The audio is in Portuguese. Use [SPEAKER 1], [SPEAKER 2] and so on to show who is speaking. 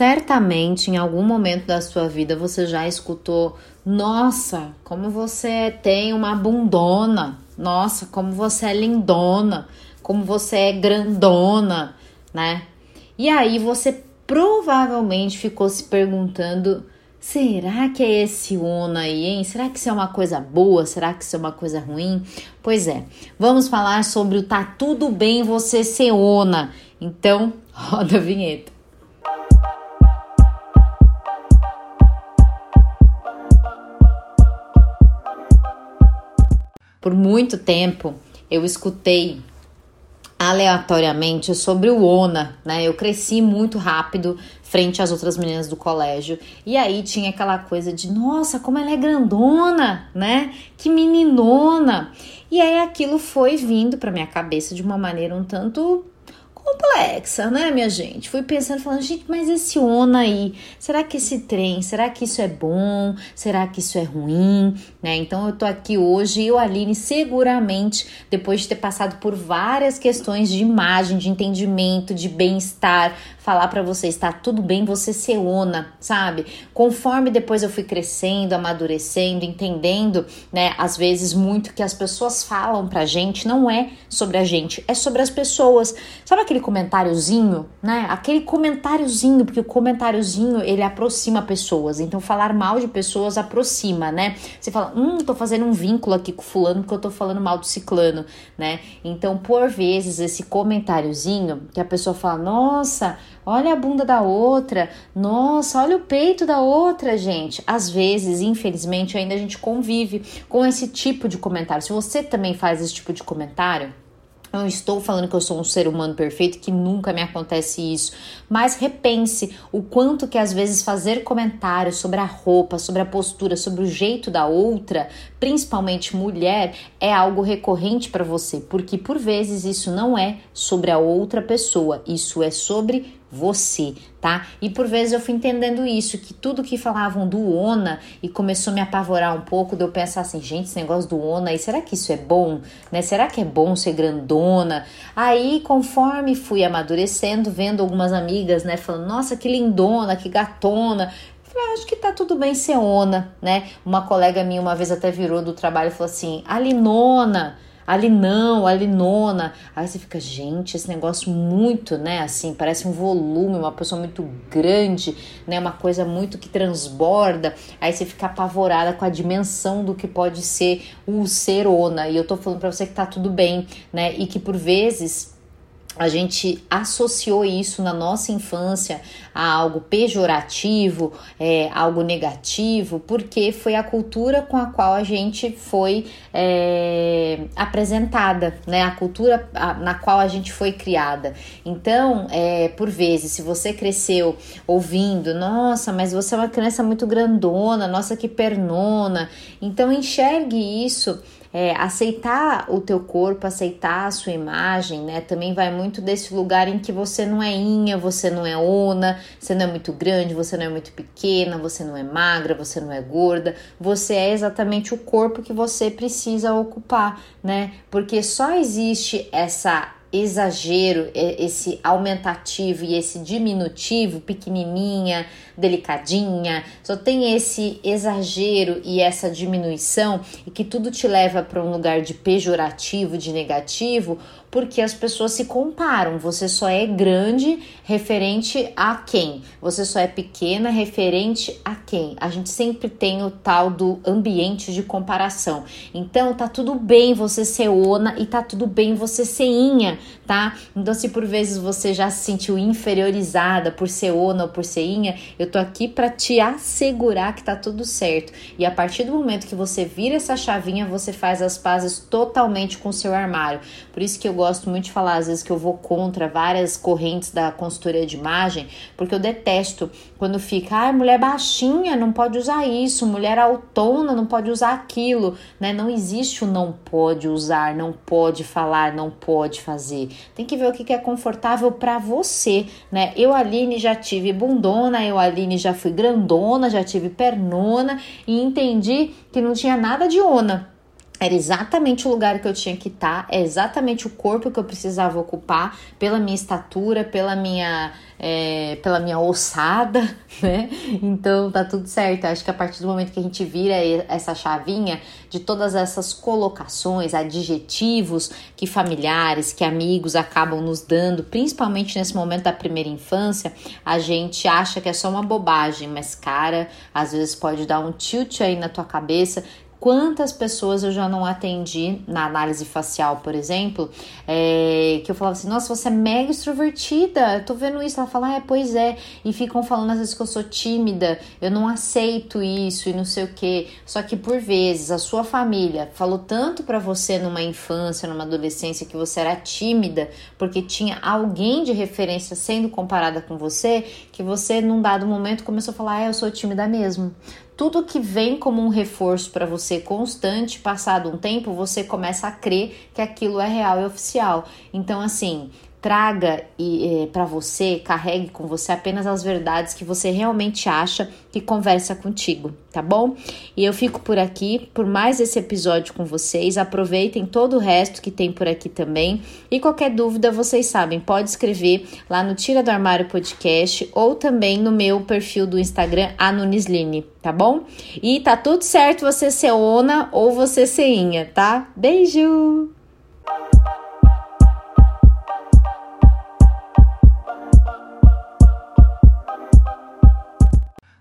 [SPEAKER 1] Certamente, em algum momento da sua vida, você já escutou: Nossa, como você tem uma bundona! Nossa, como você é lindona! Como você é grandona, né? E aí você provavelmente ficou se perguntando: será que é esse ona aí, hein? Será que isso é uma coisa boa? Será que isso é uma coisa ruim? Pois é, vamos falar sobre o tá tudo bem você ser ona. Então, roda a vinheta. Por muito tempo eu escutei aleatoriamente sobre o ONA, né? Eu cresci muito rápido frente às outras meninas do colégio. E aí tinha aquela coisa de, nossa, como ela é grandona, né? Que meninona. E aí aquilo foi vindo para minha cabeça de uma maneira um tanto complexa, né, minha gente? Fui pensando, falando, gente, mas esse ONA aí, será que esse trem, será que isso é bom? Será que isso é ruim? Né? Então eu tô aqui hoje, eu, Aline, seguramente, depois de ter passado por várias questões de imagem, de entendimento, de bem-estar, falar para você está tudo bem você ser ona, sabe? Conforme depois eu fui crescendo, amadurecendo, entendendo, né, às vezes muito que as pessoas falam pra gente não é sobre a gente, é sobre as pessoas. Sabe aquele comentáriozinho, né? Aquele comentáriozinho, porque o comentáriozinho ele aproxima pessoas. Então falar mal de pessoas aproxima, né? Você fala, hum, tô fazendo um vínculo aqui com fulano porque eu tô falando mal do ciclano, né? Então, por vezes esse comentáriozinho que a pessoa fala, nossa, Olha a bunda da outra. Nossa, olha o peito da outra, gente. Às vezes, infelizmente, ainda a gente convive com esse tipo de comentário. Se você também faz esse tipo de comentário, não estou falando que eu sou um ser humano perfeito, que nunca me acontece isso, mas repense o quanto que às vezes fazer comentários sobre a roupa, sobre a postura, sobre o jeito da outra, principalmente mulher, é algo recorrente para você, porque por vezes isso não é sobre a outra pessoa, isso é sobre você, tá? E por vezes eu fui entendendo isso, que tudo que falavam do ONA e começou a me apavorar um pouco, de eu pensar assim, gente, esse negócio do ONA, e será que isso é bom? Né? Será que é bom ser grandona? Aí, conforme fui amadurecendo, vendo algumas amigas, né, falando, nossa, que lindona, que gatona, Falei, ah, acho que tá tudo bem ser ona, né? Uma colega minha uma vez até virou do trabalho e falou assim: Alinona, ali não, ali nona. Aí você fica, gente, esse negócio muito, né? Assim, parece um volume, uma pessoa muito grande, né? Uma coisa muito que transborda. Aí você fica apavorada com a dimensão do que pode ser o serona. E eu tô falando pra você que tá tudo bem, né? E que por vezes a gente associou isso na nossa infância a algo pejorativo, é, algo negativo, porque foi a cultura com a qual a gente foi é, apresentada, né? A cultura na qual a gente foi criada. Então, é, por vezes, se você cresceu ouvindo, nossa, mas você é uma criança muito grandona, nossa, que pernona, então enxergue isso é, aceitar o teu corpo, aceitar a sua imagem, né? Também vai muito desse lugar em que você não é inha, você não é ona, você não é muito grande, você não é muito pequena, você não é magra, você não é gorda, você é exatamente o corpo que você precisa ocupar, né? Porque só existe essa exagero, esse aumentativo e esse diminutivo, pequenininha, delicadinha, só tem esse exagero e essa diminuição e que tudo te leva para um lugar de pejorativo, de negativo, porque as pessoas se comparam. Você só é grande referente a quem? Você só é pequena referente a quem? A gente sempre tem o tal do ambiente de comparação. Então tá tudo bem você ser ona e tá tudo bem você ser inha, tá? Então se por vezes você já se sentiu inferiorizada por ser ona ou por ser inha, eu tô aqui para te assegurar que tá tudo certo. E a partir do momento que você vira essa chavinha, você faz as pazes totalmente com o seu armário. Por isso que eu gosto muito de falar, às vezes, que eu vou contra várias correntes da consultoria de imagem, porque eu detesto quando fica, ah, mulher baixinha não pode usar isso, mulher autona não pode usar aquilo, né? Não existe o não pode usar, não pode falar, não pode fazer. Tem que ver o que é confortável para você, né? Eu, Aline, já tive bundona, eu, Aline, já fui grandona, já tive pernona e entendi que não tinha nada de ona era exatamente o lugar que eu tinha que estar, tá, é exatamente o corpo que eu precisava ocupar pela minha estatura, pela minha, é, pela minha ossada, né? Então tá tudo certo. Acho que a partir do momento que a gente vira essa chavinha de todas essas colocações, adjetivos que familiares, que amigos acabam nos dando, principalmente nesse momento da primeira infância, a gente acha que é só uma bobagem, mas cara, às vezes pode dar um tilt aí na tua cabeça Quantas pessoas eu já não atendi na análise facial, por exemplo, é, que eu falava assim: nossa, você é mega extrovertida, eu tô vendo isso. Ela fala: é, pois é. E ficam falando às vezes que eu sou tímida, eu não aceito isso e não sei o que. Só que por vezes a sua família falou tanto para você numa infância, numa adolescência, que você era tímida, porque tinha alguém de referência sendo comparada com você, que você num dado momento começou a falar: ah, eu sou tímida mesmo tudo que vem como um reforço para você constante, passado um tempo, você começa a crer que aquilo é real e oficial. Então, assim, traga é, para você, carregue com você apenas as verdades que você realmente acha que conversa contigo, tá bom? E eu fico por aqui por mais esse episódio com vocês. Aproveitem todo o resto que tem por aqui também. E qualquer dúvida, vocês sabem, pode escrever lá no Tira do Armário Podcast ou também no meu perfil do Instagram, Anunisline, tá bom? E tá tudo certo você ser ona ou você ser inha, tá? Beijo!